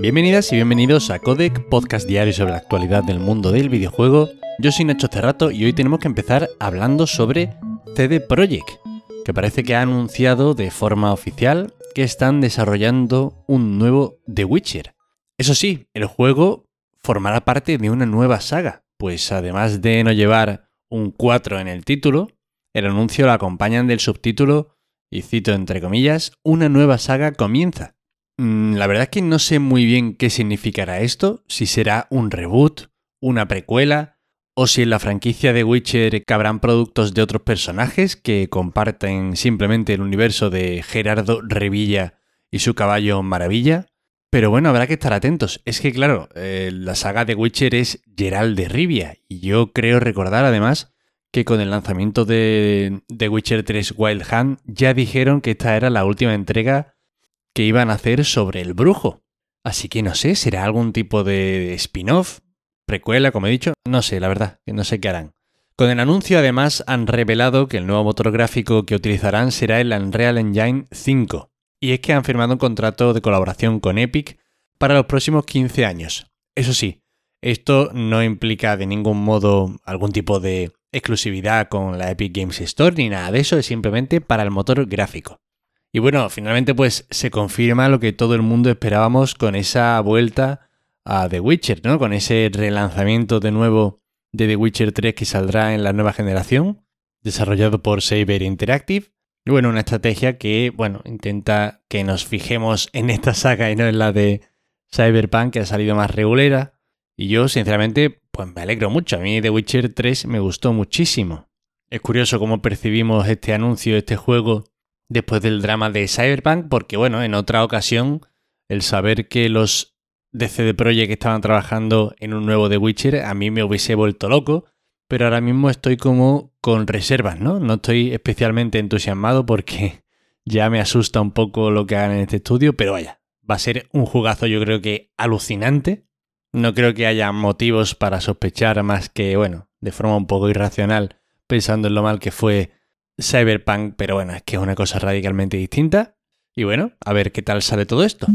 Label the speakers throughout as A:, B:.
A: Bienvenidas y bienvenidos a Codec, podcast diario sobre la actualidad del mundo del videojuego. Yo soy Nacho Cerrato y hoy tenemos que empezar hablando sobre CD Projekt, que parece que ha anunciado de forma oficial que están desarrollando un nuevo The Witcher. Eso sí, el juego formará parte de una nueva saga, pues además de no llevar un 4 en el título, el anuncio lo acompañan del subtítulo, y cito entre comillas, una nueva saga comienza. Mm, la verdad es que no sé muy bien qué significará esto, si será un reboot, una precuela, o si en la franquicia de Witcher cabrán productos de otros personajes que comparten simplemente el universo de Gerardo Revilla y su caballo Maravilla. Pero bueno, habrá que estar atentos. Es que claro, eh, la saga de Witcher es Gerald de Rivia, y yo creo recordar además que con el lanzamiento de The Witcher 3 Wild Hunt ya dijeron que esta era la última entrega que iban a hacer sobre el brujo. Así que no sé, será algún tipo de spin-off, precuela, como he dicho, no sé, la verdad, que no sé qué harán. Con el anuncio además han revelado que el nuevo motor gráfico que utilizarán será el Unreal Engine 5, y es que han firmado un contrato de colaboración con Epic para los próximos 15 años. Eso sí, esto no implica de ningún modo algún tipo de exclusividad con la Epic Games Store ni nada de eso, es simplemente para el motor gráfico. Y bueno, finalmente pues se confirma lo que todo el mundo esperábamos con esa vuelta a The Witcher, ¿no? Con ese relanzamiento de nuevo de The Witcher 3 que saldrá en la nueva generación, desarrollado por Saber Interactive. Y bueno, una estrategia que, bueno, intenta que nos fijemos en esta saga y no en la de Cyberpunk, que ha salido más regulera. Y yo, sinceramente, pues me alegro mucho. A mí The Witcher 3 me gustó muchísimo. Es curioso cómo percibimos este anuncio, este juego, después del drama de Cyberpunk, porque bueno, en otra ocasión, el saber que los de CD Projekt estaban trabajando en un nuevo The Witcher, a mí me hubiese vuelto loco, pero ahora mismo estoy como con reservas, ¿no? No estoy especialmente entusiasmado porque ya me asusta un poco lo que hagan en este estudio, pero vaya, va a ser un jugazo yo creo que alucinante. No creo que haya motivos para sospechar más que, bueno, de forma un poco irracional, pensando en lo mal que fue Cyberpunk, pero bueno, es que es una cosa radicalmente distinta. Y bueno, a ver qué tal sale todo esto.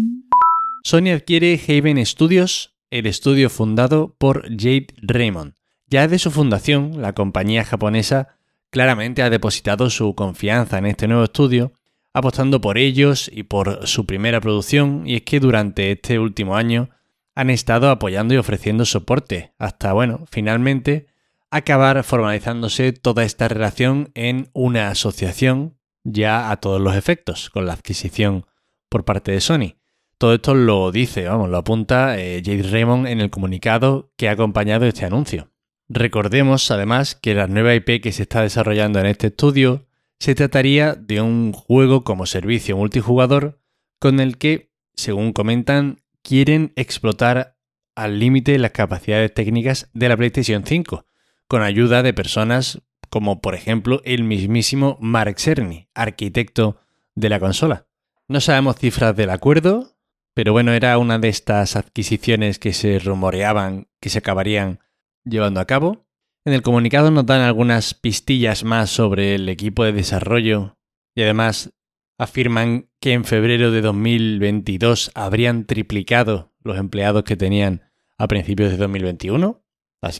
A: Sony adquiere Haven Studios, el estudio fundado por Jade Raymond. Ya desde su fundación, la compañía japonesa claramente ha depositado su confianza en este nuevo estudio, apostando por ellos y por su primera producción, y es que durante este último año han estado apoyando y ofreciendo soporte, hasta, bueno, finalmente acabar formalizándose toda esta relación en una asociación ya a todos los efectos, con la adquisición por parte de Sony. Todo esto lo dice, vamos, lo apunta eh, Jade Raymond en el comunicado que ha acompañado este anuncio. Recordemos además que la nueva IP que se está desarrollando en este estudio se trataría de un juego como servicio multijugador con el que, según comentan, quieren explotar al límite las capacidades técnicas de la PlayStation 5, con ayuda de personas como por ejemplo el mismísimo Mark Cerny, arquitecto de la consola. No sabemos cifras del acuerdo, pero bueno, era una de estas adquisiciones que se rumoreaban que se acabarían llevando a cabo. En el comunicado nos dan algunas pistillas más sobre el equipo de desarrollo y además afirman que en febrero de 2022 habrían triplicado los empleados que tenían a principios de 2021.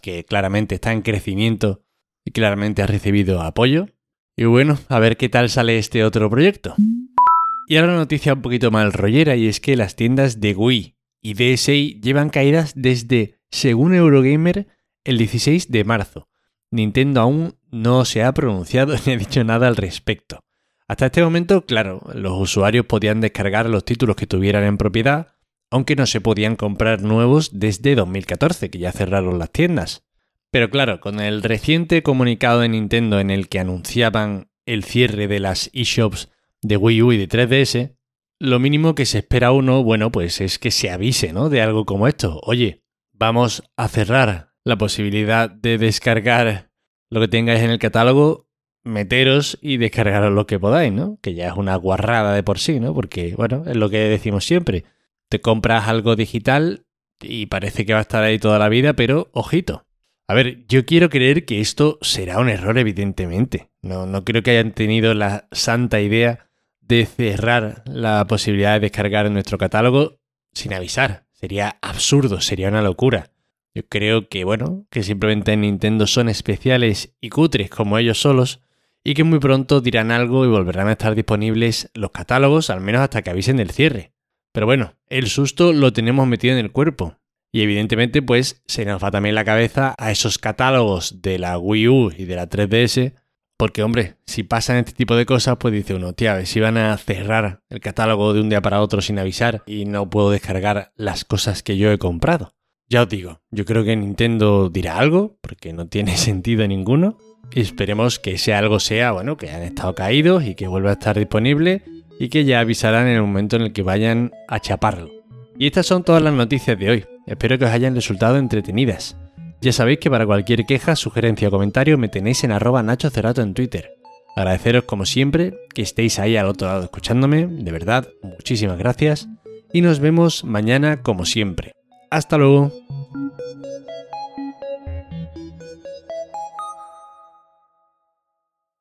A: Que claramente está en crecimiento y claramente ha recibido apoyo. Y bueno, a ver qué tal sale este otro proyecto. Y ahora una noticia un poquito mal rollera y es que las tiendas de Wii y DSi llevan caídas desde, según Eurogamer, el 16 de marzo. Nintendo aún no se ha pronunciado ni ha dicho nada al respecto. Hasta este momento, claro, los usuarios podían descargar los títulos que tuvieran en propiedad, aunque no se podían comprar nuevos desde 2014, que ya cerraron las tiendas. Pero claro, con el reciente comunicado de Nintendo en el que anunciaban el cierre de las eShops de Wii U y de 3DS, lo mínimo que se espera uno, bueno, pues es que se avise, ¿no? De algo como esto. Oye, vamos a cerrar la posibilidad de descargar lo que tengáis en el catálogo, meteros y descargaros lo que podáis, ¿no? Que ya es una guarrada de por sí, ¿no? Porque, bueno, es lo que decimos siempre compras algo digital y parece que va a estar ahí toda la vida, pero ojito. A ver, yo quiero creer que esto será un error, evidentemente. No, no creo que hayan tenido la santa idea de cerrar la posibilidad de descargar nuestro catálogo sin avisar. Sería absurdo, sería una locura. Yo creo que, bueno, que simplemente en Nintendo son especiales y cutres como ellos solos, y que muy pronto dirán algo y volverán a estar disponibles los catálogos, al menos hasta que avisen del cierre. Pero bueno, el susto lo tenemos metido en el cuerpo. Y evidentemente, pues se nos va también la cabeza a esos catálogos de la Wii U y de la 3DS, porque hombre, si pasan este tipo de cosas, pues dice uno, tía, a ver si van a cerrar el catálogo de un día para otro sin avisar y no puedo descargar las cosas que yo he comprado. Ya os digo, yo creo que Nintendo dirá algo, porque no tiene sentido ninguno. Y esperemos que ese algo sea, bueno, que han estado caídos y que vuelva a estar disponible y que ya avisarán en el momento en el que vayan a chaparlo. Y estas son todas las noticias de hoy. Espero que os hayan resultado entretenidas. Ya sabéis que para cualquier queja, sugerencia o comentario me tenéis en arroba Nacho en Twitter. Agradeceros como siempre que estéis ahí al otro lado escuchándome, de verdad, muchísimas gracias. Y nos vemos mañana como siempre. Hasta luego.